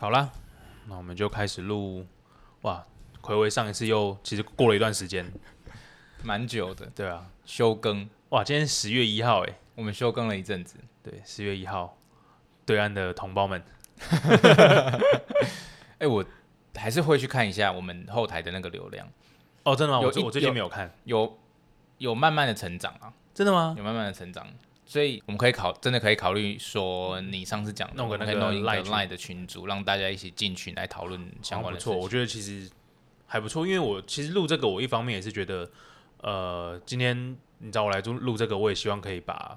好啦，那我们就开始录。哇，回味上一次又其实过了一段时间，蛮久的，对啊，休更。哇，今天十月一号，哎，我们休更了一阵子。对，十月一号，对岸的同胞们，哎，我还是会去看一下我们后台的那个流量。哦，真的吗？有我我最近没有看，有有慢慢的成长啊，真的吗？有慢慢的成长，所以我们可以考，真的可以考虑说，你上次讲弄个那个弄一个 Line 的群组，让大家一起进群来讨论相关的事错，我觉得其实还不错，因为我其实录这个，我一方面也是觉得，呃，今天你找我来录录这个，我也希望可以把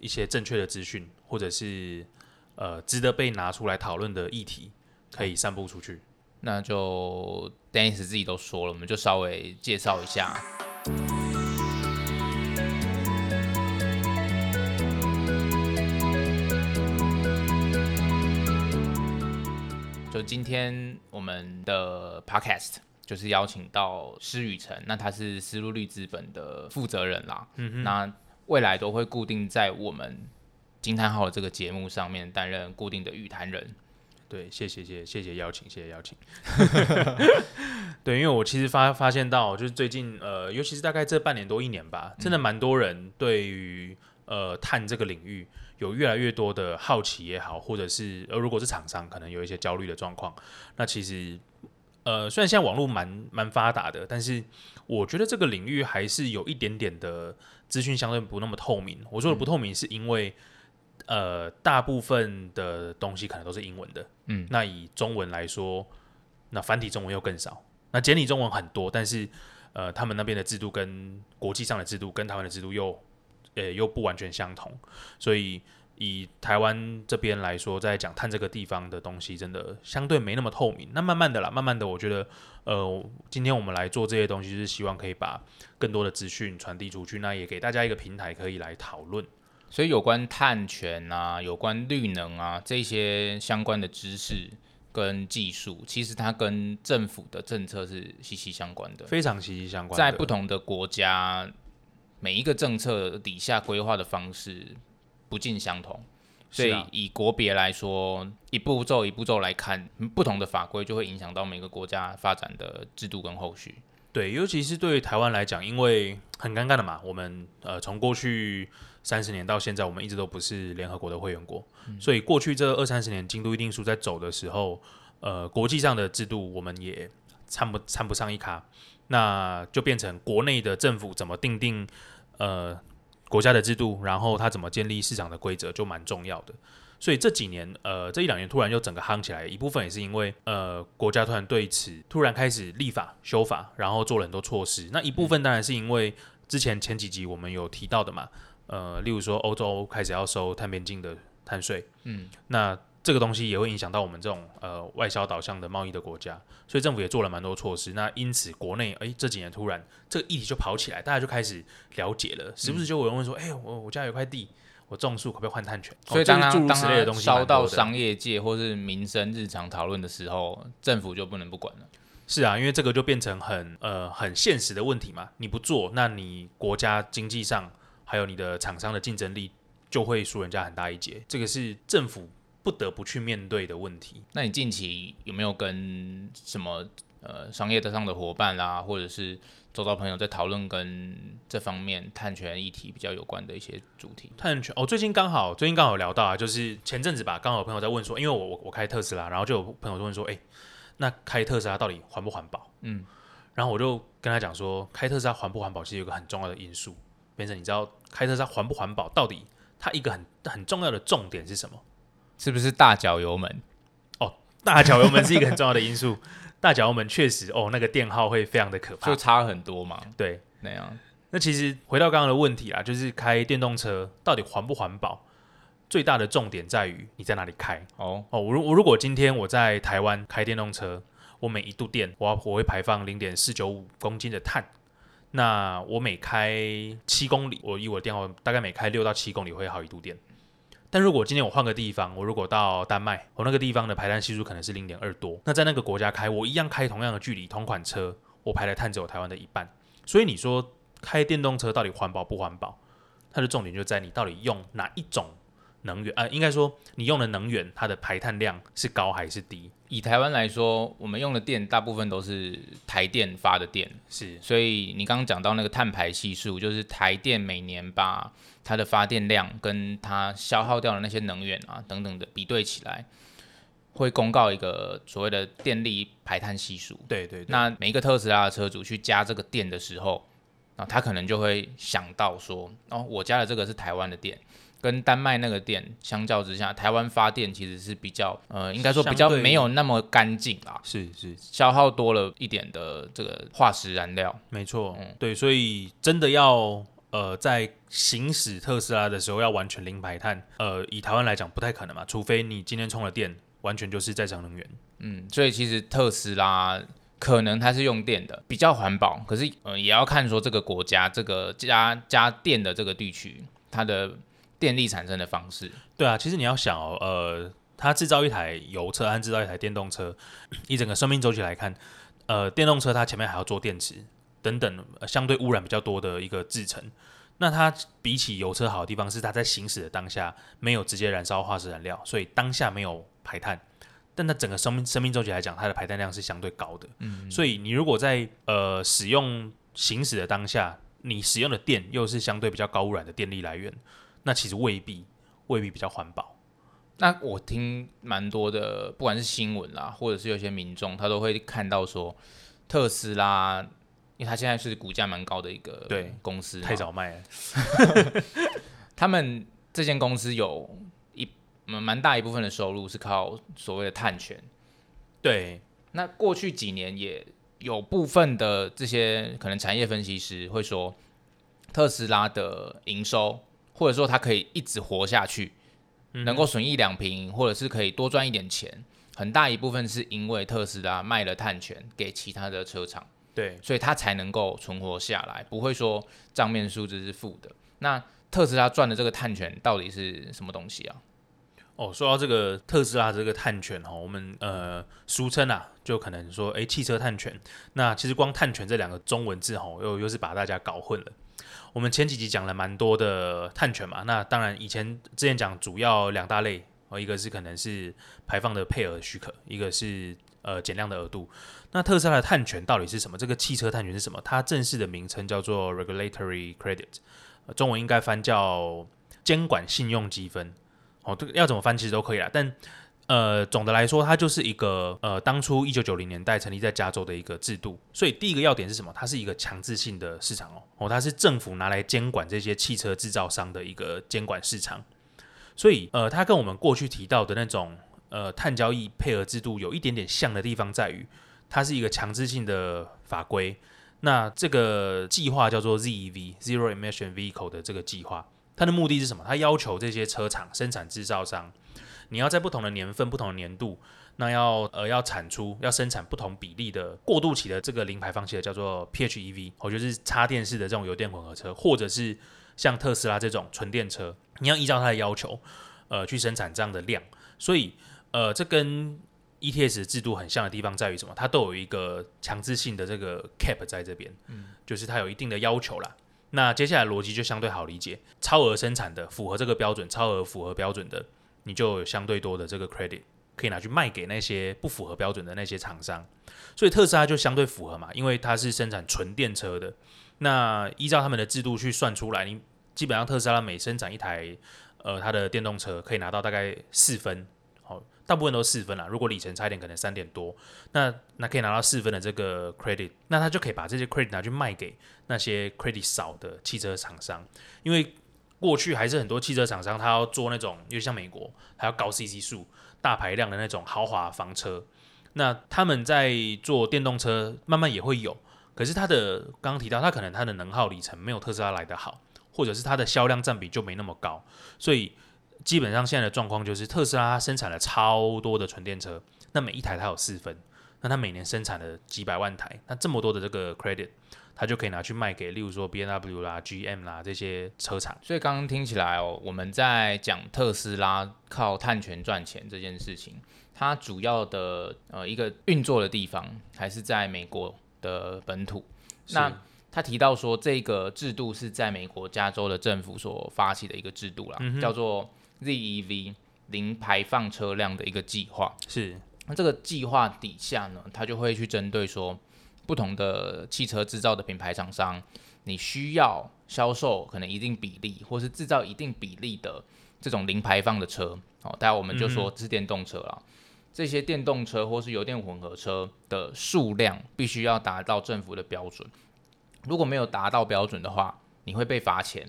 一些正确的资讯，或者是呃值得被拿出来讨论的议题，可以散布出去。那就 Dennis 自己都说了，我们就稍微介绍一下。就今天我们的 Podcast 就是邀请到施雨辰，那他是思路绿资本的负责人啦。嗯哼，那未来都会固定在我们惊叹号的这个节目上面担任固定的语坛人。对，谢谢谢谢谢邀请，谢谢邀请。对，因为我其实发发现到，就是最近呃，尤其是大概这半年多一年吧，真的蛮多人对于呃碳这个领域有越来越多的好奇也好，或者是呃如果是厂商可能有一些焦虑的状况，那其实呃虽然现在网络蛮蛮发达的，但是我觉得这个领域还是有一点点的资讯相对不那么透明。我说的不透明是因为。呃，大部分的东西可能都是英文的，嗯，那以中文来说，那繁体中文又更少，那简体中文很多，但是呃，他们那边的制度跟国际上的制度跟台湾的制度又呃又不完全相同，所以以台湾这边来说，在讲碳这个地方的东西，真的相对没那么透明。那慢慢的啦，慢慢的，我觉得呃，今天我们来做这些东西，是希望可以把更多的资讯传递出去，那也给大家一个平台可以来讨论。所以有关碳权啊、有关绿能啊这些相关的知识跟技术，其实它跟政府的政策是息息相关的，非常息息相关。在不同的国家，每一个政策底下规划的方式不尽相同，所以以国别来说，一步骤一步骤来看，不同的法规就会影响到每个国家发展的制度跟后续。对，尤其是对于台湾来讲，因为很尴尬的嘛，我们呃从过去。三十年到现在，我们一直都不是联合国的会员国，所以过去这二三十年京都议定书在走的时候，呃，国际上的制度我们也参不参不上一卡，那就变成国内的政府怎么定定呃国家的制度，然后它怎么建立市场的规则就蛮重要的。所以这几年，呃，这一两年突然又整个夯起来，一部分也是因为呃国家突然对此突然开始立法修法，然后做了很多措施。那一部分当然是因为之前前几集我们有提到的嘛。呃，例如说欧洲开始要收碳边境的碳税，嗯，那这个东西也会影响到我们这种呃外销导向的贸易的国家，所以政府也做了蛮多措施。那因此国内哎这几年突然这个议题就跑起来，大家就开始了解了，时不时就有人问说，哎，我我家有块地，我种树可不可以换碳权？所以当诸如此类的东西烧到商业界或是民生日常讨论的时候，政府就不能不管了。是啊，因为这个就变成很呃很现实的问题嘛，你不做，那你国家经济上。还有你的厂商的竞争力就会输人家很大一截，这个是政府不得不去面对的问题。那你近期有没有跟什么呃商业上的伙伴啦，或者是周遭朋友在讨论跟这方面碳权议题比较有关的一些主题？碳权哦，最近刚好最近刚好聊到啊，就是前阵子吧，刚好有朋友在问说，因为我我我开特斯拉，然后就有朋友就问说，哎，那开特斯拉到底环不环保？嗯，然后我就跟他讲说，开特斯拉环不环保，其实有个很重要的因素。变成你知道开特斯拉环不环保？到底它一个很很重要的重点是什么？是不是大脚油门？哦，大脚油门是一个很重要的因素。大脚油门确实哦，那个电耗会非常的可怕，就差很多嘛。对，那样。那其实回到刚刚的问题啦，就是开电动车到底环不环保？最大的重点在于你在哪里开。哦哦，我如我如果今天我在台湾开电动车，我每一度电，我要我会排放零点四九五公斤的碳。那我每开七公里，我以我的电话大概每开六到七公里会耗一度电。但如果今天我换个地方，我如果到丹麦，我那个地方的排碳系数可能是零点二多。那在那个国家开，我一样开同样的距离，同款车，我排的碳只有台湾的一半。所以你说开电动车到底环保不环保？它的重点就在你到底用哪一种能源，呃，应该说你用的能源它的排碳量是高还是低？以台湾来说，我们用的电大部分都是台电发的电，是，所以你刚刚讲到那个碳排系数，就是台电每年把它的发电量跟它消耗掉的那些能源啊等等的比对起来，会公告一个所谓的电力排碳系数。对对对，那每一个特斯拉的车主去加这个电的时候，啊，他可能就会想到说，哦，我加的这个是台湾的电。跟丹麦那个电相较之下，台湾发电其实是比较，呃，应该说比较没有那么干净啦，是是，消耗多了一点的这个化石燃料。没错，嗯，对，所以真的要，呃，在行驶特斯拉的时候要完全零排碳，呃，以台湾来讲不太可能嘛，除非你今天充了电，完全就是再生能源。嗯，所以其实特斯拉可能它是用电的，比较环保，可是，呃，也要看说这个国家这个加加电的这个地区它的。电力产生的方式，对啊，其实你要想哦，呃，它制造一台油车和制造一台电动车，以整个生命周期来看，呃，电动车它前面还要做电池等等，相对污染比较多的一个制成。那它比起油车好的地方是，它在行驶的当下没有直接燃烧化石燃料，所以当下没有排碳。但它整个生命生命周期来讲，它的排碳量是相对高的。嗯，所以你如果在呃使用行驶的当下，你使用的电又是相对比较高污染的电力来源。那其实未必，未必比较环保。那我听蛮多的，不管是新闻啦，或者是有些民众，他都会看到说，特斯拉，因为他现在是股价蛮高的一个对公司，太早卖了。他们这间公司有一蛮大一部分的收入是靠所谓的碳权。对，那过去几年也有部分的这些可能产业分析师会说，特斯拉的营收。或者说它可以一直活下去，能够损益两平，或者是可以多赚一点钱，很大一部分是因为特斯拉卖了碳权给其他的车厂，对，所以它才能够存活下来，不会说账面数字是负的。那特斯拉赚的这个碳权到底是什么东西啊？哦，说到这个特斯拉这个碳权哈，我们呃俗称啊，就可能说哎汽车碳权，那其实光碳权这两个中文字哈，又又是把大家搞混了。我们前几集讲了蛮多的碳权嘛，那当然以前之前讲主要两大类哦，一个是可能是排放的配额许可，一个是呃减量的额度。那特斯拉的碳权到底是什么？这个汽车碳权是什么？它正式的名称叫做 regulatory credit，中文应该翻叫监管信用积分。哦，这个要怎么翻其实都可以啦，但。呃，总的来说，它就是一个呃，当初一九九零年代成立在加州的一个制度。所以第一个要点是什么？它是一个强制性的市场哦，哦，它是政府拿来监管这些汽车制造商的一个监管市场。所以呃，它跟我们过去提到的那种呃碳交易配额制度有一点点像的地方在于，它是一个强制性的法规。那这个计划叫做 ZEV（Zero Emission Vehicle） 的这个计划，它的目的是什么？它要求这些车厂生产制造商。你要在不同的年份、不同的年度，那要呃要产出、要生产不同比例的过渡期的这个零排放器的叫做 PHEV，我就是插电式的这种油电混合车，或者是像特斯拉这种纯电车，你要依照它的要求，呃去生产这样的量。所以呃这跟 ETS 制度很像的地方在于什么？它都有一个强制性的这个 cap 在这边，嗯，就是它有一定的要求啦。那接下来逻辑就相对好理解，超额生产的符合这个标准，超额符合标准的。你就有相对多的这个 credit 可以拿去卖给那些不符合标准的那些厂商，所以特斯拉就相对符合嘛，因为它是生产纯电车的。那依照他们的制度去算出来，你基本上特斯拉每生产一台，呃，它的电动车可以拿到大概四分，大部分都是四分啦。如果里程差一点，可能三点多，那那可以拿到四分的这个 credit，那他就可以把这些 credit 拿去卖给那些 credit 少的汽车厂商，因为。过去还是很多汽车厂商，他要做那种，因为像美国，还要高 CC 数、大排量的那种豪华房车。那他们在做电动车，慢慢也会有。可是它的刚刚提到，它可能它的能耗里程没有特斯拉来的好，或者是它的销量占比就没那么高。所以基本上现在的状况就是，特斯拉它生产了超多的纯电车，那每一台它有四分，那它每年生产了几百万台，那这么多的这个 credit。它就可以拿去卖给，例如说 B N W 啦、G M 啦这些车厂。所以刚刚听起来哦，我们在讲特斯拉靠碳权赚钱这件事情，它主要的呃一个运作的地方还是在美国的本土。那他提到说，这个制度是在美国加州的政府所发起的一个制度啦，叫做 ZEV 零排放车辆的一个计划。是，那这个计划底下呢，它就会去针对说不同的汽车制造的品牌厂商，你需要销售可能一定比例，或是制造一定比例的这种零排放的车。哦，待会我们就说是电动车了。这些电动车或是油电混合车的数量必须要达到政府的标准，如果没有达到标准的话，你会被罚钱。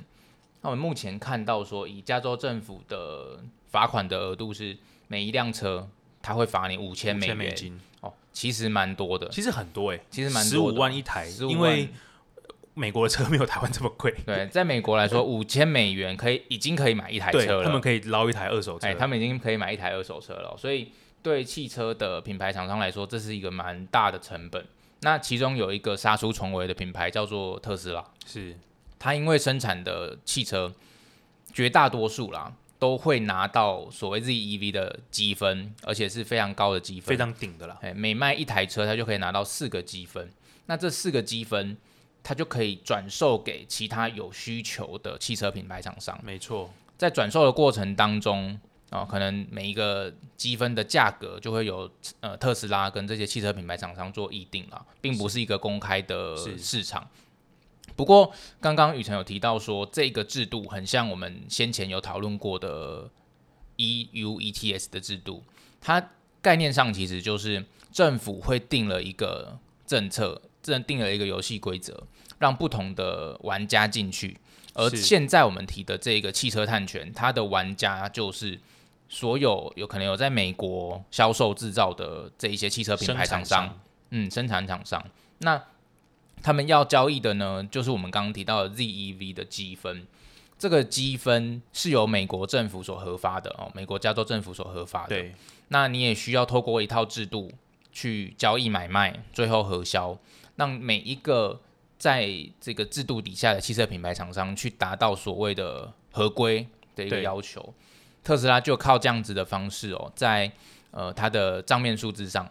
那我们目前看到说，以加州政府的罚款的额度是每一辆车，它会罚你五千美元金哦，其实蛮多的，其实很多哎，其实蛮十五万一台，因为美国的车没有台湾这么贵。对，在美国来说，五千美元可以已经可以买一台车了，他们可以捞一台二手车，哎，他们已经可以买一台二手车了，所以。对汽车的品牌厂商来说，这是一个蛮大的成本。那其中有一个杀出重围的品牌叫做特斯拉，是它因为生产的汽车绝大多数啦都会拿到所谓 ZEV 的积分，而且是非常高的积分，非常顶的啦。哎，每卖一台车，它就可以拿到四个积分。那这四个积分，它就可以转售给其他有需求的汽车品牌厂商。没错，在转售的过程当中。哦，可能每一个积分的价格就会有呃特斯拉跟这些汽车品牌厂商做议定了，并不是一个公开的市场。不过刚刚雨辰有提到说，这个制度很像我们先前有讨论过的 EU ETS 的制度，它概念上其实就是政府会定了一个政策，这定了一个游戏规则，让不同的玩家进去。而现在我们提的这个汽车探权，它的玩家就是。所有有可能有在美国销售制造的这一些汽车品牌厂商，嗯，生产厂商，那他们要交易的呢，就是我们刚刚提到的 ZEV 的积分。这个积分是由美国政府所核发的哦，美国加州政府所核发的。对，那你也需要透过一套制度去交易买卖，最后核销，让每一个在这个制度底下的汽车品牌厂商去达到所谓的合规的一个要求。特斯拉就靠这样子的方式哦，在呃它的账面数字上，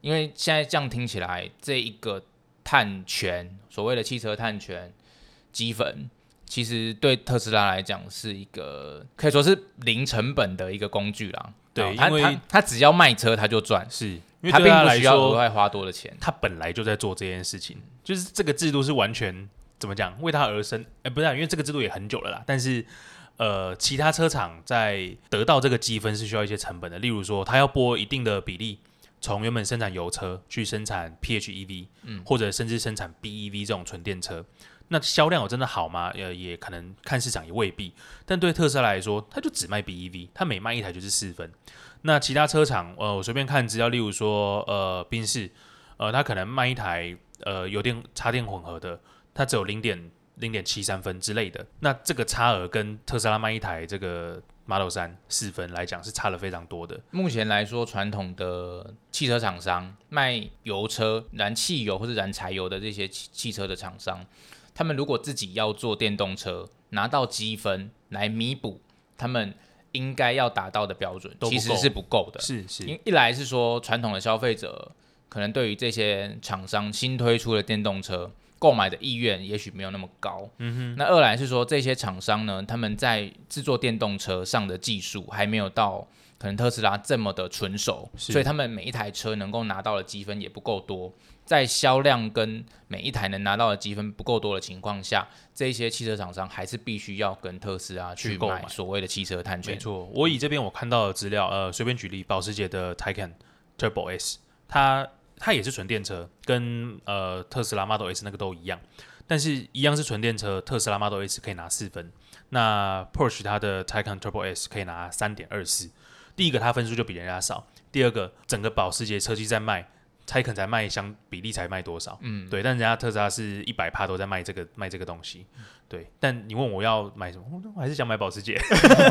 因为现在这样听起来，这一个碳权，所谓的汽车碳权积分，其实对特斯拉来讲是一个可以说是零成本的一个工具啦。对，因为他只要卖车他就赚，是因为他并不需要额外花多的钱，他本来就在做这件事情，就是这个制度是完全怎么讲为他而生？哎，不是，因为这个制度也很久了啦，但是。呃，其他车厂在得到这个积分是需要一些成本的，例如说，它要拨一定的比例，从原本生产油车去生产 PHEV，嗯，或者甚至生产 BEV 这种纯电车，那销量有真的好吗？呃，也可能看市场也未必。但对特斯拉来说，它就只卖 BEV，它每卖一台就是四分。那其他车厂，呃，我随便看资料，例如说，呃，宾士，呃，它可能卖一台呃油电插电混合的，它只有零点。零点七三分之类的，那这个差额跟特斯拉卖一台这个 Model 三四分来讲是差了非常多的。目前来说，传统的汽车厂商卖油车、燃汽油或者燃柴油的这些汽汽车的厂商，他们如果自己要做电动车，拿到积分来弥补他们应该要达到的标准，其实是不够的。是是，一来是说传统的消费者可能对于这些厂商新推出的电动车。购买的意愿也许没有那么高，嗯哼。那二来是说这些厂商呢，他们在制作电动车上的技术还没有到可能特斯拉这么的纯熟，所以他们每一台车能够拿到的积分也不够多。在销量跟每一台能拿到的积分不够多的情况下，这些汽车厂商还是必须要跟特斯拉去购买所谓的汽车碳权。没错，我以这边我看到的资料，呃，随便举例，保时捷的 Taycan Turbo S，它。它也是纯电车，跟呃特斯拉 Model S 那个都一样，但是一样是纯电车，特斯拉 Model S 可以拿四分，那 Porsche 它的 Taycan Turbo S 可以拿三点二四。第一个它分数就比人家少，第二个整个保时捷车机在卖。才可能才卖相比例才卖多少？嗯，对，但人家特斯拉是一百帕都在卖这个卖这个东西，对。但你问我要买什么，我还是想买保时捷。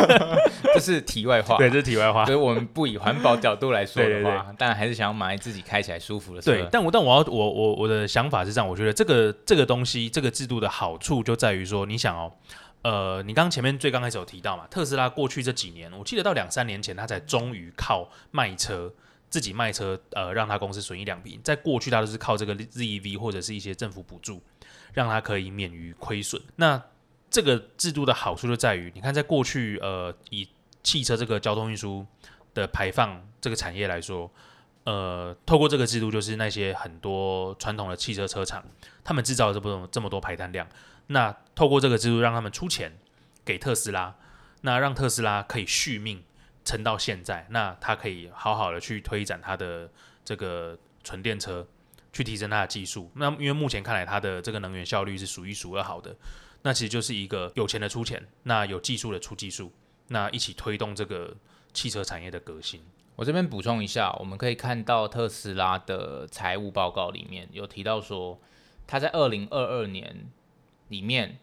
这是题外话，对，这是题外话。所以我们不以环保角度来说的话，但还是想要买自己开起来舒服的车。对，但我但我要我我我的想法是这样，我觉得这个这个东西这个制度的好处就在于说，你想哦，呃，你刚刚前面最刚开始有提到嘛，特斯拉过去这几年，我记得到两三年前，它才终于靠卖车。自己卖车，呃，让他公司损益两平。在过去，他都是靠这个 ZEV 或者是一些政府补助，让他可以免于亏损。那这个制度的好处就在于，你看，在过去，呃，以汽车这个交通运输的排放这个产业来说，呃，透过这个制度，就是那些很多传统的汽车车厂，他们制造了这么这么多排碳量，那透过这个制度，让他们出钱给特斯拉，那让特斯拉可以续命撑到现在，那它可以好好的去推展它的这个纯电车，去提升它的技术。那因为目前看来，它的这个能源效率是数一数二好的，那其实就是一个有钱的出钱，那有技术的出技术，那一起推动这个汽车产业的革新。我这边补充一下，我们可以看到特斯拉的财务报告里面有提到说，它在二零二二年里面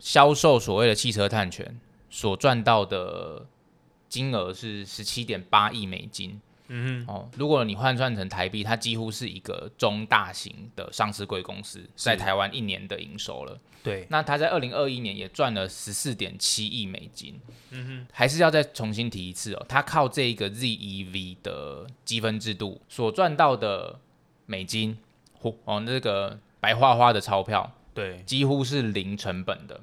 销售所谓的汽车碳权所赚到的金额是十七点八亿美金。嗯哼，哦，如果你换算成台币，它几乎是一个中大型的上市贵公司在台湾一年的营收了。对，那它在二零二一年也赚了十四点七亿美金。嗯哼，还是要再重新提一次哦，它靠这个 ZEV 的积分制度所赚到的美金，嚯哦，那个白花花的钞票，对，几乎是零成本的。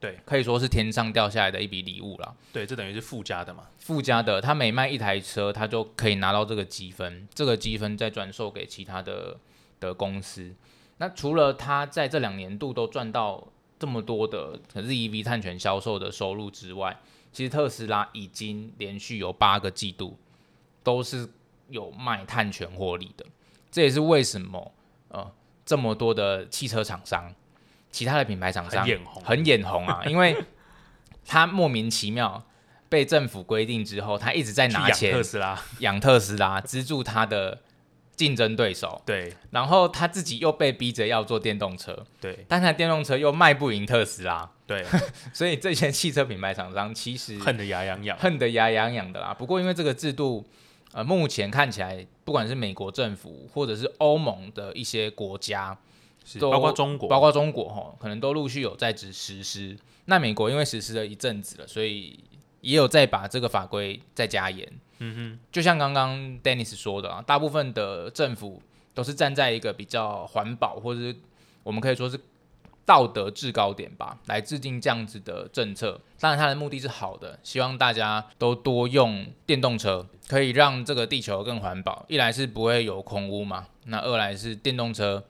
对，可以说是天上掉下来的一笔礼物了。对，这等于是附加的嘛？附加的，他每卖一台车，他就可以拿到这个积分，这个积分再转售给其他的的公司。那除了他在这两年度都赚到这么多的 ZEV 碳权销售的收入之外，其实特斯拉已经连续有八个季度都是有卖碳权获利的。这也是为什么呃这么多的汽车厂商。其他的品牌厂商很眼红，很眼红啊！因为他莫名其妙被政府规定之后，他一直在拿钱特斯拉养特斯拉，资助他的竞争对手。对，然后他自己又被逼着要做电动车。对，但他电动车又卖不赢特斯拉。对，所以这些汽车品牌厂商其实恨得牙痒痒，恨得牙痒痒的啦。不过因为这个制度，呃，目前看起来，不管是美国政府或者是欧盟的一些国家。包括中国，包括中国哈，可能都陆续有在执实施。那美国因为实施了一阵子了，所以也有在把这个法规再加严。嗯哼，就像刚刚 Dennis 说的啊，大部分的政府都是站在一个比较环保，或者是我们可以说是道德制高点吧，来制定这样子的政策。当然，它的目的是好的，希望大家都多用电动车，可以让这个地球更环保。一来是不会有空污嘛，那二来是电动车。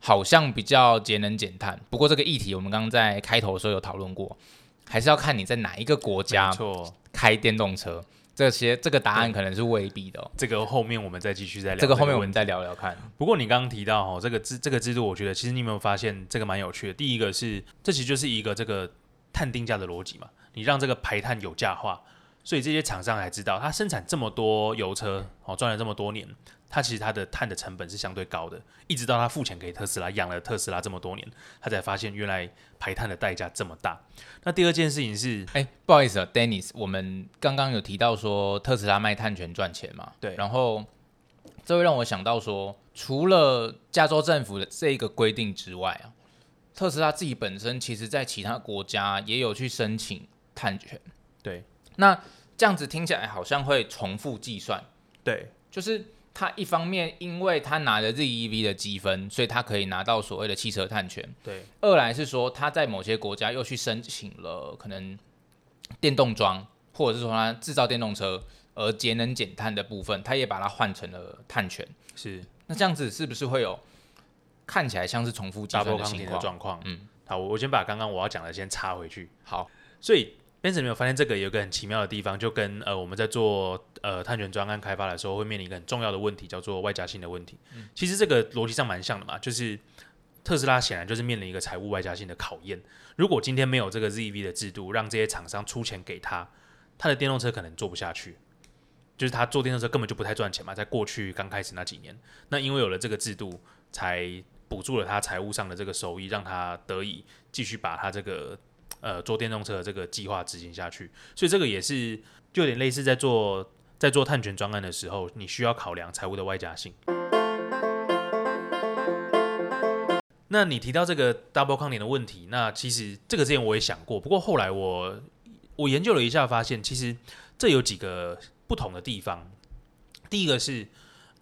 好像比较节能减碳，不过这个议题我们刚刚在开头的时候有讨论过，还是要看你在哪一个国家开电动车，这些这个答案可能是未必的。这个后面我们再继续再聊。这个后面我们再聊聊看。不过你刚刚提到哦，这个制这个制度，我觉得其实你有没有发现这个蛮有趣的？第一个是，这其实就是一个这个碳定价的逻辑嘛，你让这个排碳有价化，所以这些厂商才知道，他生产这么多油车哦，赚了这么多年。他其实他的碳的成本是相对高的，一直到他付钱给特斯拉养了特斯拉这么多年，他才发现原来排碳的代价这么大。那第二件事情是，哎，不好意思啊，Dennis，我们刚刚有提到说特斯拉卖碳权赚钱嘛？对。然后这会让我想到说，除了加州政府的这一个规定之外啊，特斯拉自己本身其实在其他国家也有去申请碳权。对。那这样子听起来好像会重复计算。对，就是。他一方面，因为他拿了 ZEV 的积分，所以他可以拿到所谓的汽车碳权。对。二来是说，他在某些国家又去申请了可能电动装，或者是说他制造电动车而节能减碳的部分，他也把它换成了碳权。是。那这样子是不是会有看起来像是重复计算的情况？状况。嗯。好，我我先把刚刚我要讲的先插回去。好。所以。Ben 没有发现这个有个很奇妙的地方，就跟呃我们在做呃碳权专案开发的时候，会面临一个很重要的问题，叫做外加性的问题。其实这个逻辑上蛮像的嘛，就是特斯拉显然就是面临一个财务外加性的考验。如果今天没有这个 ZEV 的制度，让这些厂商出钱给他，他的电动车可能做不下去，就是他做电动车根本就不太赚钱嘛。在过去刚开始那几年，那因为有了这个制度，才补助了他财务上的这个收益，让他得以继续把他这个。呃，做电动车的这个计划执行下去，所以这个也是就有点类似在做在做碳权专案的时候，你需要考量财务的外加性。那你提到这个 double 抗点的问题，那其实这个之前我也想过，不过后来我我研究了一下，发现其实这有几个不同的地方。第一个是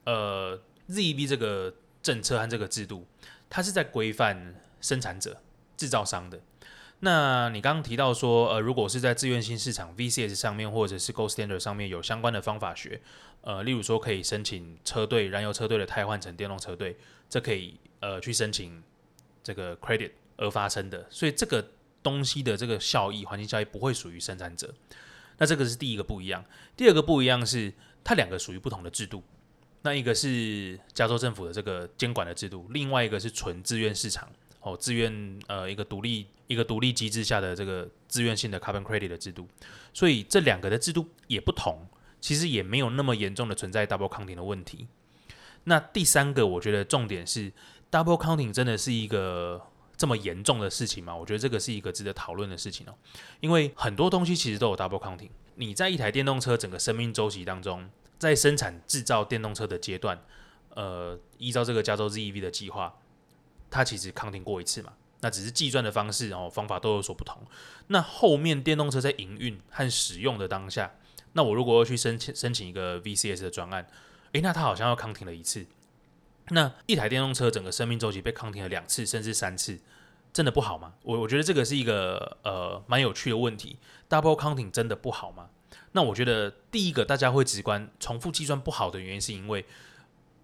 呃 ZEB 这个政策和这个制度，它是在规范生产者、制造商的。那你刚刚提到说，呃，如果是在自愿性市场 VCS 上面，或者是 Gold Standard 上面有相关的方法学，呃，例如说可以申请车队燃油车队的汰换成电动车队，这可以呃去申请这个 credit 而发生的，所以这个东西的这个效益，环境效益不会属于生产者。那这个是第一个不一样。第二个不一样是，它两个属于不同的制度。那一个是加州政府的这个监管的制度，另外一个是纯自愿市场。哦，自愿呃一个独立一个独立机制下的这个自愿性的 carbon credit 的制度，所以这两个的制度也不同，其实也没有那么严重的存在 double counting 的问题。那第三个，我觉得重点是 double counting 真的是一个这么严重的事情吗？我觉得这个是一个值得讨论的事情哦，因为很多东西其实都有 double counting。你在一台电动车整个生命周期当中，在生产制造电动车的阶段，呃，依照这个加州 ZEV 的计划。它其实抗停过一次嘛，那只是计算的方式哦方法都有所不同。那后面电动车在营运和使用的当下，那我如果要去申请申请一个 VCS 的专案，诶，那它好像要抗停了一次。那一台电动车整个生命周期被抗停了两次甚至三次，真的不好吗？我我觉得这个是一个呃蛮有趣的问题。Double counting 真的不好吗？那我觉得第一个大家会直观重复计算不好的原因是因为。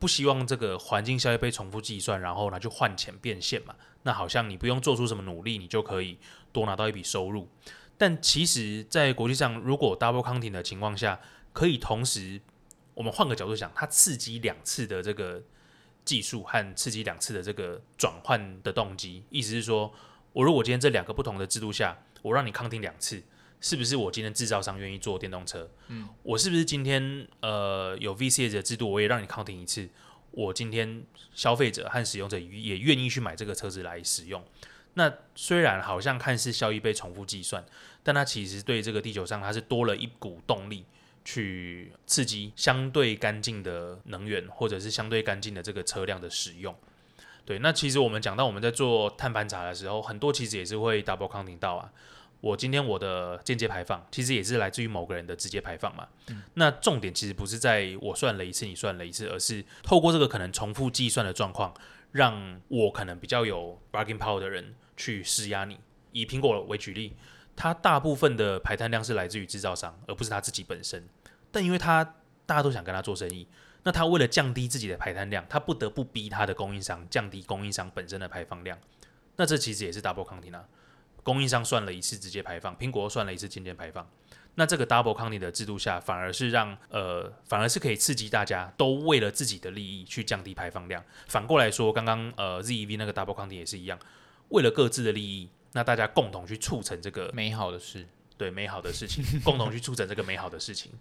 不希望这个环境效益被重复计算，然后拿去换钱变现嘛？那好像你不用做出什么努力，你就可以多拿到一笔收入。但其实，在国际上，如果 double counting 的情况下，可以同时，我们换个角度想，它刺激两次的这个技术和刺激两次的这个转换的动机，意思是说，我如果今天这两个不同的制度下，我让你 counting 两次。是不是我今天制造商愿意做电动车？嗯，我是不是今天呃有 VCS 的制度，我也让你 counting 一次？我今天消费者和使用者也愿意去买这个车子来使用。那虽然好像看似效益被重复计算，但它其实对这个地球上它是多了一股动力，去刺激相对干净的能源或者是相对干净的这个车辆的使用。对，那其实我们讲到我们在做碳盘查的时候，很多其实也是会 double counting 到啊。我今天我的间接排放，其实也是来自于某个人的直接排放嘛。那重点其实不是在我算了一次，你算了一次，而是透过这个可能重复计算的状况，让我可能比较有 bargain power 的人去施压你。以苹果为举例，它大部分的排碳量是来自于制造商，而不是它自己本身。但因为它大家都想跟他做生意，那他为了降低自己的排碳量，他不得不逼他的供应商降低供应商本身的排放量。那这其实也是 double counting 啊。供应商算了一次直接排放，苹果算了一次间接排放。那这个 double counting 的制度下，反而是让呃，反而是可以刺激大家都为了自己的利益去降低排放量。反过来说，刚刚呃 ZEV 那个 double counting 也是一样，为了各自的利益，那大家共同去促成这个美好的事，对美好的事情，共同去促成这个美好的事情。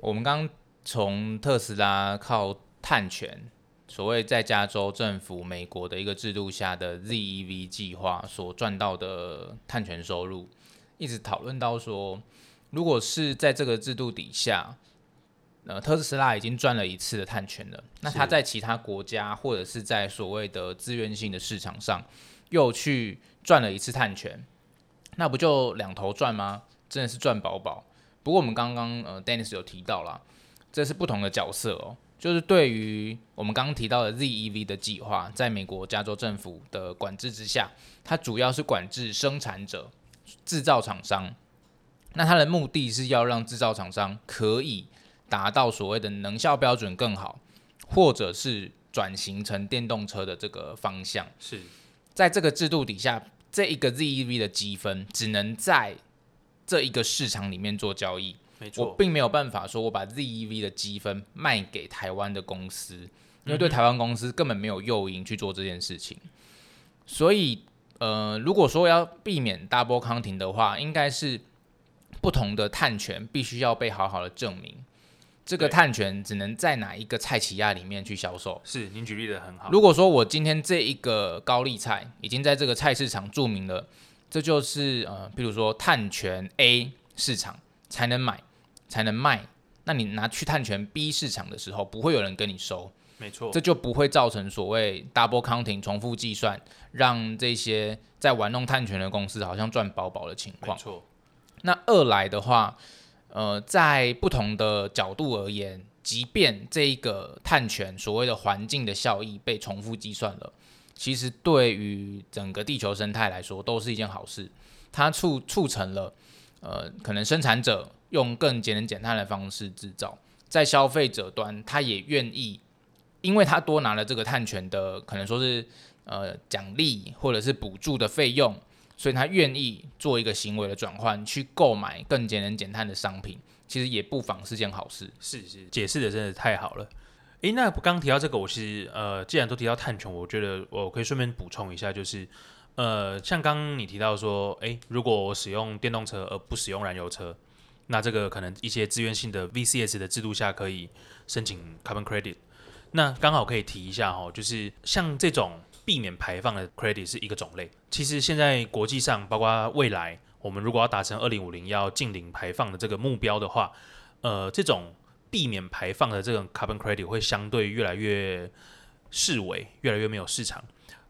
我们刚从特斯拉靠碳权。所谓在加州政府、美国的一个制度下的 ZEV 计划所赚到的碳权收入，一直讨论到说，如果是在这个制度底下，呃，特斯拉已经赚了一次的碳权了，那他在其他国家或者是在所谓的自愿性的市场上又去赚了一次碳权，那不就两头赚吗？真的是赚饱饱。不过我们刚刚呃，Dennis 有提到了，这是不同的角色哦。就是对于我们刚刚提到的 ZEV 的计划，在美国加州政府的管制之下，它主要是管制生产者、制造厂商。那它的目的是要让制造厂商可以达到所谓的能效标准更好，或者是转型成电动车的这个方向。是在这个制度底下，这一个 ZEV 的积分只能在这一个市场里面做交易。我并没有办法说，我把 ZEV 的积分卖给台湾的公司，因为对台湾公司根本没有诱因去做这件事情。所以，呃，如果说要避免 double counting 的话，应该是不同的碳权必须要被好好的证明，这个碳权只能在哪一个菜企亚里面去销售。是，您举例的很好。如果说我今天这一个高丽菜已经在这个菜市场注明了，这就是呃，比如说碳权 A 市场才能买。才能卖，那你拿去碳权 B 市场的时候，不会有人跟你收，没错，这就不会造成所谓 double counting 重复计算，让这些在玩弄碳权的公司好像赚饱饱的情况。没错，那二来的话，呃，在不同的角度而言，即便这一个碳权所谓的环境的效益被重复计算了，其实对于整个地球生态来说都是一件好事。它促促成了呃，可能生产者用更节能减碳的方式制造，在消费者端，他也愿意，因为他多拿了这个碳权的，可能说是呃奖励或者是补助的费用，所以他愿意做一个行为的转换，去购买更节能减碳的商品，其实也不妨是件好事。是是，解释的真的太好了。诶，那刚提到这个，我其实呃，既然都提到碳权，我觉得我可以顺便补充一下，就是呃，像刚刚你提到说，诶，如果我使用电动车而不使用燃油车，那这个可能一些自愿性的 VCS 的制度下可以申请 carbon credit。那刚好可以提一下哈，就是像这种避免排放的 credit 是一个种类。其实现在国际上，包括未来，我们如果要达成二零五零要净零排放的这个目标的话，呃，这种避免排放的这种 carbon credit 会相对越来越视为越来越没有市场，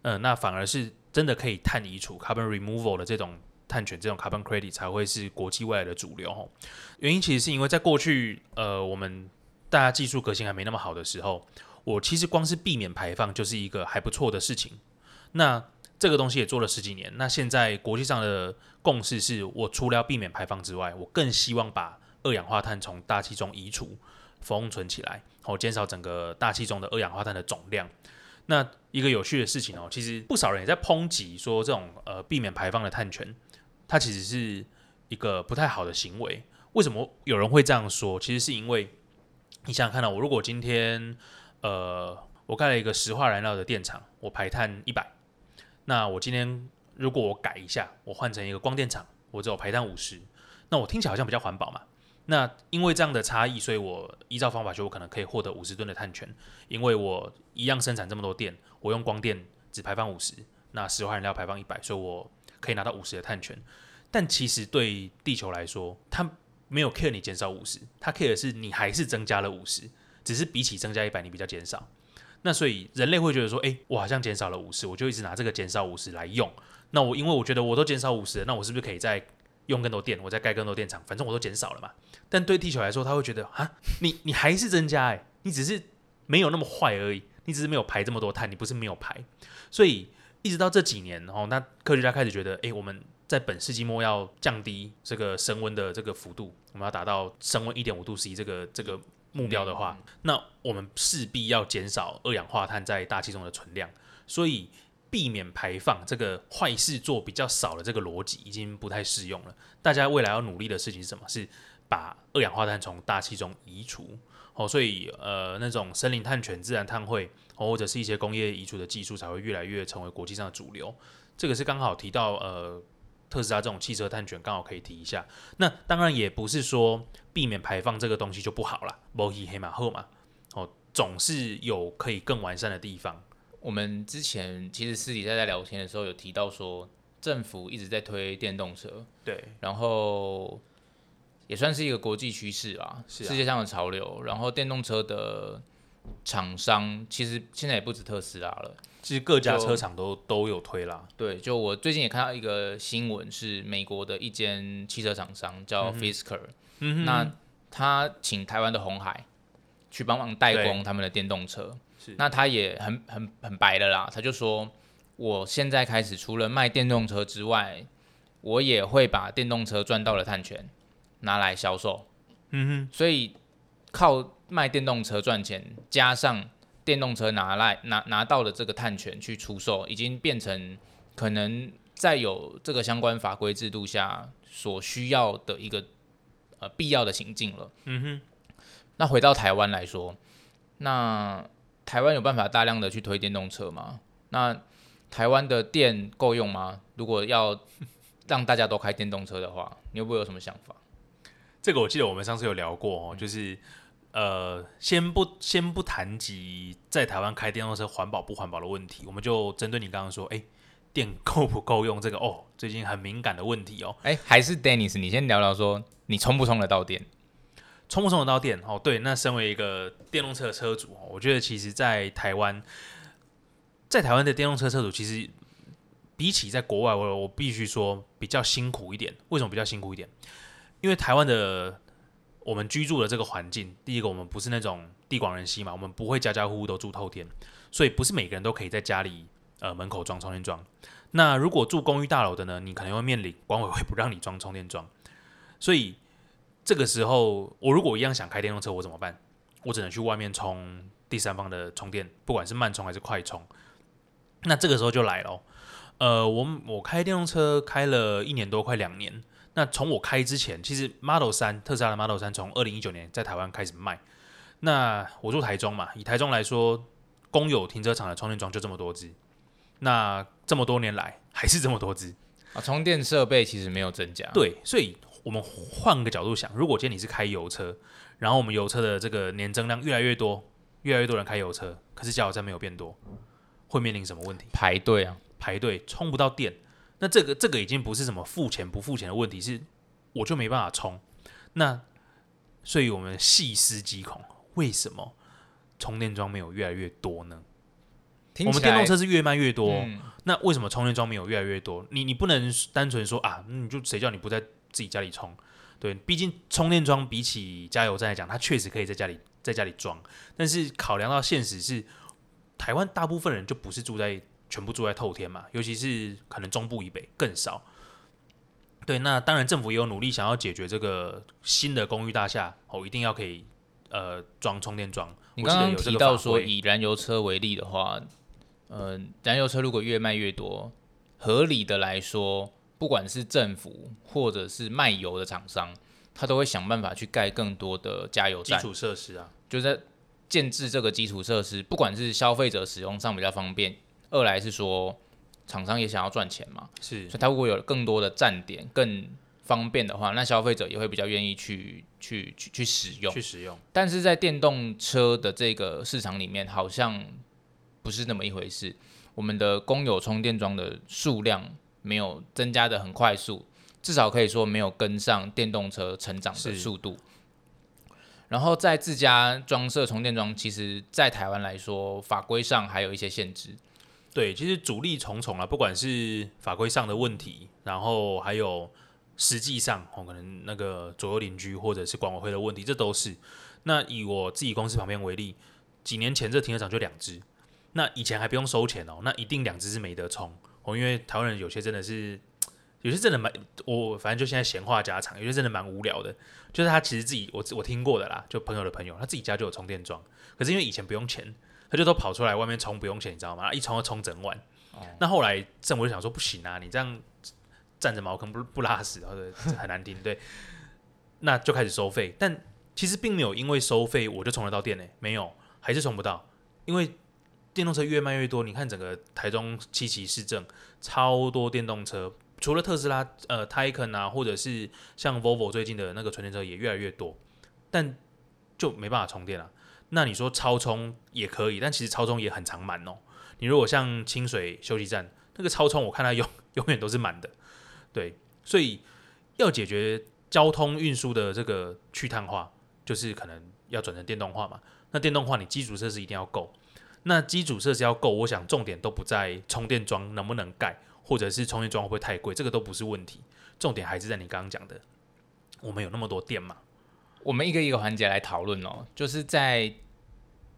嗯，那反而是真的可以碳移除 carbon removal 的这种碳权，这种 carbon credit 才会是国际未来的主流。吼，原因其实是因为在过去，呃，我们大家技术革新还没那么好的时候，我其实光是避免排放就是一个还不错的事情。那这个东西也做了十几年，那现在国际上的共识是我除了要避免排放之外，我更希望把二氧化碳从大气中移除、封存起来，好减少整个大气中的二氧化碳的总量。那一个有趣的事情哦，其实不少人也在抨击说，这种呃避免排放的碳权，它其实是一个不太好的行为。为什么有人会这样说？其实是因为你想想看到，我如果今天呃我盖了一个石化燃料的电厂，我排碳一百，那我今天如果我改一下，我换成一个光电厂，我只有排碳五十，那我听起来好像比较环保嘛。那因为这样的差异，所以我依照方法就我可能可以获得五十吨的碳权，因为我一样生产这么多电，我用光电只排放五十，那石化燃料排放一百，所以我可以拿到五十的碳权。但其实对地球来说，它没有 care 你减少五十，它 care 的是你还是增加了五十，只是比起增加一百，你比较减少。那所以人类会觉得说，诶，我好像减少了五十，我就一直拿这个减少五十来用。那我因为我觉得我都减少五十，那我是不是可以再用更多电，我再盖更多电厂，反正我都减少了嘛。但对地球来说，他会觉得啊，你你还是增加诶，你只是没有那么坏而已，你只是没有排这么多碳，你不是没有排。所以一直到这几年，哦，那科学家开始觉得，诶，我们在本世纪末要降低这个升温的这个幅度，我们要达到升温一点五度 C 这个这个目标的话，那我们势必要减少二氧化碳在大气中的存量，所以。避免排放这个坏事做比较少的这个逻辑已经不太适用了。大家未来要努力的事情是什么？是把二氧化碳从大气中移除。哦，所以呃，那种森林碳权、自然碳汇，或者是一些工业移除的技术才会越来越成为国际上的主流。这个是刚好提到呃，特斯拉这种汽车碳权刚好可以提一下。那当然也不是说避免排放这个东西就不好了，摩黑黑马后嘛，哦，总是有可以更完善的地方。我们之前其实私底下在聊天的时候有提到说，政府一直在推电动车，对，然后也算是一个国际趋势啊，世界上的潮流。然后电动车的厂商其实现在也不止特斯拉了，其实各家车厂都都有推啦。对，就我最近也看到一个新闻，是美国的一间汽车厂商叫 Fisker，嗯那他请台湾的红海去帮忙代工他们的电动车。那他也很很很白的啦，他就说，我现在开始除了卖电动车之外，我也会把电动车赚到的碳权拿来销售。嗯哼，所以靠卖电动车赚钱，加上电动车拿来拿拿到的这个碳权去出售，已经变成可能在有这个相关法规制度下所需要的一个呃必要的情境了。嗯哼，那回到台湾来说，那。台湾有办法大量的去推电动车吗？那台湾的电够用吗？如果要让大家都开电动车的话，你会不会有什么想法？这个我记得我们上次有聊过哦，就是呃，先不先不谈及在台湾开电动车环保不环保的问题，我们就针对你刚刚说，哎，电够不够用这个哦，最近很敏感的问题哦。哎，还是 Dennis，你先聊聊说你充不充得到电？充不充得到电？哦，对，那身为一个电动车的车主，我觉得其实，在台湾，在台湾的电动车车主，其实比起在国外，我我必须说比较辛苦一点。为什么比较辛苦一点？因为台湾的我们居住的这个环境，第一个，我们不是那种地广人稀嘛，我们不会家家户户都住透天，所以不是每个人都可以在家里呃门口装充电桩。那如果住公寓大楼的呢，你可能会面临管委会不让你装充电桩，所以这个时候我如果一样想开电动车，我怎么办？我只能去外面充第三方的充电，不管是慢充还是快充。那这个时候就来了，呃，我我开电动车开了一年多，快两年。那从我开之前，其实 Model 三特斯拉的 Model 三从二零一九年在台湾开始卖。那我住台中嘛，以台中来说，公有停车场的充电桩就这么多只。那这么多年来还是这么多只啊，充电设备其实没有增加。对，所以我们换个角度想，如果今天你是开油车，然后我们油车的这个年增量越来越多，越来越多人开油车，可是加油站没有变多，会面临什么问题？排队啊，排队充不到电。那这个这个已经不是什么付钱不付钱的问题，是我就没办法充。那所以我们细思极恐，为什么充电桩没有越来越多呢？我们电动车是越卖越多，那为什么充电桩没有越来越多？你你不能单纯说啊，你就谁叫你不在自己家里充？对，毕竟充电桩比起加油站来讲，它确实可以在家里在家里装，但是考量到现实是，台湾大部分人就不是住在。全部住在透天嘛，尤其是可能中部以北更少。对，那当然政府也有努力想要解决这个新的公寓大厦哦，一定要可以呃装充电桩。你刚刚提到说以燃油车为例的话，呃，燃油车如果越卖越多，合理的来说，不管是政府或者是卖油的厂商，他都会想办法去盖更多的加油站基础设施啊，就在建制这个基础设施，不管是消费者使用上比较方便。二来是说，厂商也想要赚钱嘛，是，所以他如果有更多的站点更方便的话，那消费者也会比较愿意去去去去使用，去使用。但是在电动车的这个市场里面，好像不是那么一回事。我们的公有充电桩的数量没有增加的很快速，至少可以说没有跟上电动车成长的速度。然后在自家装设充电桩，其实在台湾来说，法规上还有一些限制。对，其实阻力重重啊，不管是法规上的问题，然后还有实际上哦，可能那个左右邻居或者是管委会的问题，这都是。那以我自己公司旁边为例，几年前这停车场就两只，那以前还不用收钱哦，那一定两只是没得充哦，因为台湾人有些真的是，有些真的蛮，我反正就现在闲话家常，有些真的蛮无聊的，就是他其实自己我我听过的啦，就朋友的朋友，他自己家就有充电桩，可是因为以前不用钱。他就都跑出来外面充不用钱，你知道吗？一充就充整晚。那后来政府就想说不行啊，你这样占着茅坑不不拉屎，或者很难听，对。那就开始收费，但其实并没有因为收费我就充得到电呢，没有，还是充不到。因为电动车越卖越多，你看整个台中七旗市政超多电动车，除了特斯拉、呃 Taycan 啊，或者是像 Volvo 最近的那个纯电车也越来越多，但就没办法充电了。那你说超充也可以，但其实超充也很常满哦。你如果像清水休息站那个超充，我看它永 永远都是满的。对，所以要解决交通运输的这个去碳化，就是可能要转成电动化嘛。那电动化你基础设施一定要够，那基础设施要够，我想重点都不在充电桩能不能盖，或者是充电桩会不会太贵，这个都不是问题。重点还是在你刚刚讲的，我们有那么多电嘛。我们一个一个环节来讨论哦，就是在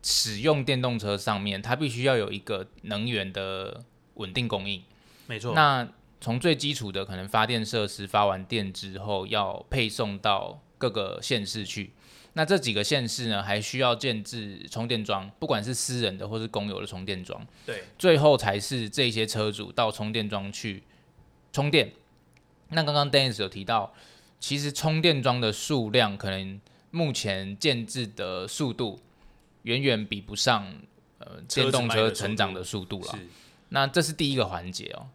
使用电动车上面，它必须要有一个能源的稳定供应。没错。那从最基础的可能发电设施发完电之后，要配送到各个县市去。那这几个县市呢，还需要建置充电桩，不管是私人的或是公有的充电桩。对。最后才是这些车主到充电桩去充电。那刚刚 Dennis 有提到。其实充电桩的数量可能目前建制的速度远远比不上呃电动车成长的速度了。那这是第一个环节哦。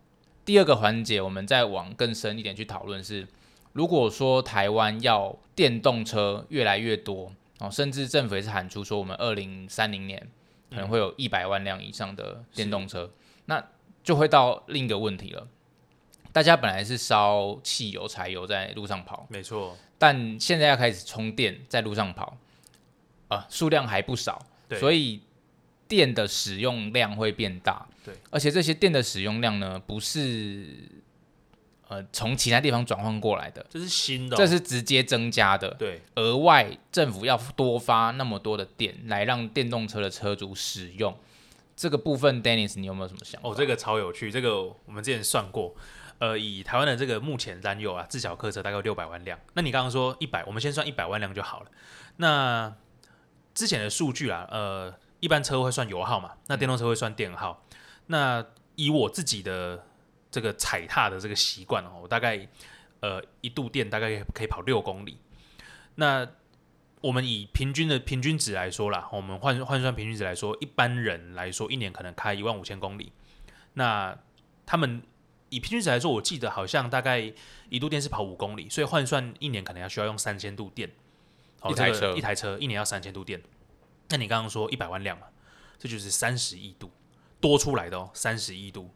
第二个环节，我们再往更深一点去讨论是，如果说台湾要电动车越来越多哦，甚至政府也是喊出说，我们二零三零年可能会有一百万辆以上的电动车，那就会到另一个问题了。大家本来是烧汽油、柴油在路上跑，没错。但现在要开始充电，在路上跑，啊，数量还不少，所以电的使用量会变大。对，而且这些电的使用量呢，不是呃从其他地方转换过来的，这是新的，这是直接增加的。对，额外政府要多发那么多的电来让电动车的车主使用，这个部分，Dennis，你有没有什么想法？哦，这个超有趣，这个我们之前算过，呃，以台湾的这个目前燃油啊，至少客车大概六百万辆。那你刚刚说一百，我们先算一百万辆就好了。那之前的数据啊，呃，一般车会算油耗嘛，那电动车会算电耗。那以我自己的这个踩踏的这个习惯哦，我大概呃一度电大概可以跑六公里。那我们以平均的平均值来说啦，我们换换算平均值来说，一般人来说一年可能开一万五千公里。那他们以平均值来说，我记得好像大概一度电是跑五公里，所以换算一年可能要需要用三千度电。一台车一台车一年要三千度电。那你刚刚说一百万辆嘛，这就是三十亿度。多出来的哦，三十亿度。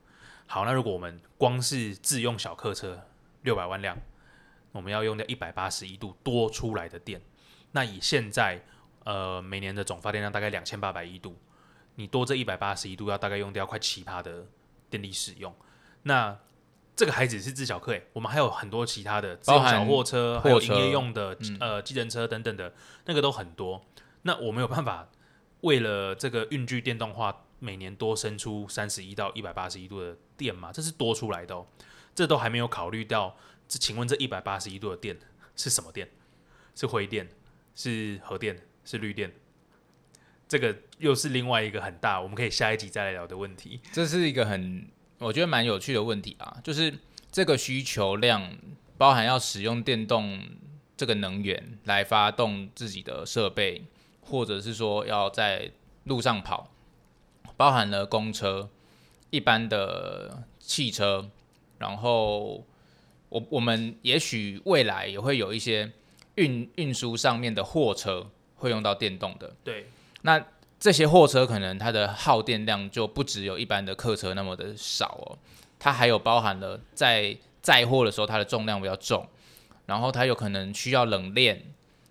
好，那如果我们光是自用小客车六百万辆，我们要用掉一百八十一度多出来的电。那以现在呃每年的总发电量大概两千八百亿度，你多这一百八十一度要大概用掉快奇葩的电力使用。那这个还只是自小客诶，我们还有很多其他的，包含小货车，还有营业用的呃计程车等等的，那个都很多。那我没有办法为了这个运具电动化。每年多生出三十一到一百八十一度的电嘛，这是多出来的哦，这都还没有考虑到。这请问这一百八十一度的电是什么电？是灰电？是核电？是绿电？这个又是另外一个很大，我们可以下一集再来聊的问题。这是一个很我觉得蛮有趣的问题啊，就是这个需求量包含要使用电动这个能源来发动自己的设备，或者是说要在路上跑。包含了公车、一般的汽车，然后我我们也许未来也会有一些运运输上面的货车会用到电动的。对，那这些货车可能它的耗电量就不只有一般的客车那么的少哦，它还有包含了在载货的时候它的重量比较重，然后它有可能需要冷链，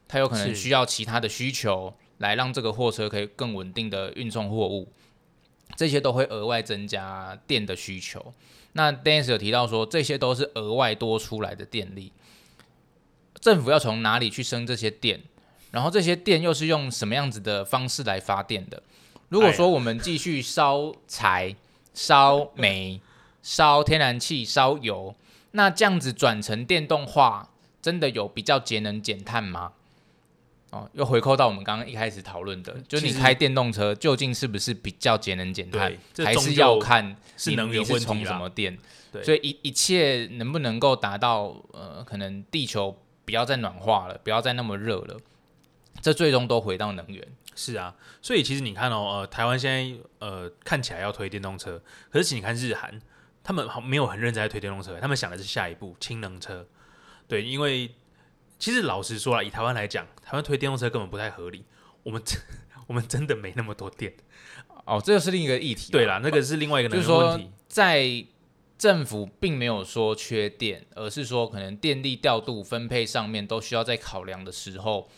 它有可能需要其他的需求来让这个货车可以更稳定的运送货物。这些都会额外增加电的需求。那 Dance 有提到说，这些都是额外多出来的电力，政府要从哪里去生这些电？然后这些电又是用什么样子的方式来发电的？如果说我们继续烧柴、烧煤、烧天然气、烧油，那这样子转成电动化，真的有比较节能减碳吗？哦，又回扣到我们刚刚一开始讨论的，就你开电动车究竟是不是比较节能减碳，还是要看是能源是充什么电？所以一一切能不能够达到呃，可能地球不要再暖化了，不要再那么热了，这最终都回到能源。是啊，所以其实你看哦，呃，台湾现在呃看起来要推电动车，可是你看日韩，他们没有很认真在推电动车，他们想的是下一步氢能车。对，因为。其实老实说了，以台湾来讲，台湾推电动车根本不太合理。我们真我们真的没那么多电哦，这个是另一个议题。对啦，那个是另外一个。就是说，在政府并没有说缺电，而是说可能电力调度分配上面都需要在考量的时候，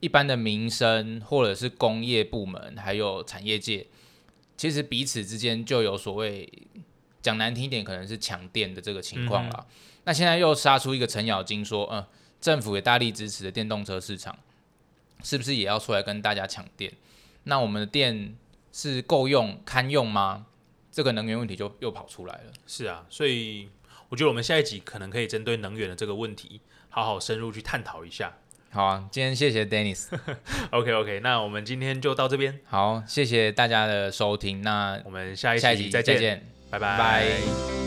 一般的民生或者是工业部门还有产业界，其实彼此之间就有所谓讲难听一点，可能是抢电的这个情况了。那现在又杀出一个程咬金，说嗯。政府也大力支持的电动车市场，是不是也要出来跟大家抢电？那我们的电是够用、堪用吗？这个能源问题就又跑出来了。是啊，所以我觉得我们下一集可能可以针对能源的这个问题，好好深入去探讨一下。好啊，今天谢谢 Dennis。OK OK，那我们今天就到这边。好，谢谢大家的收听。那我们下一集再见，拜拜。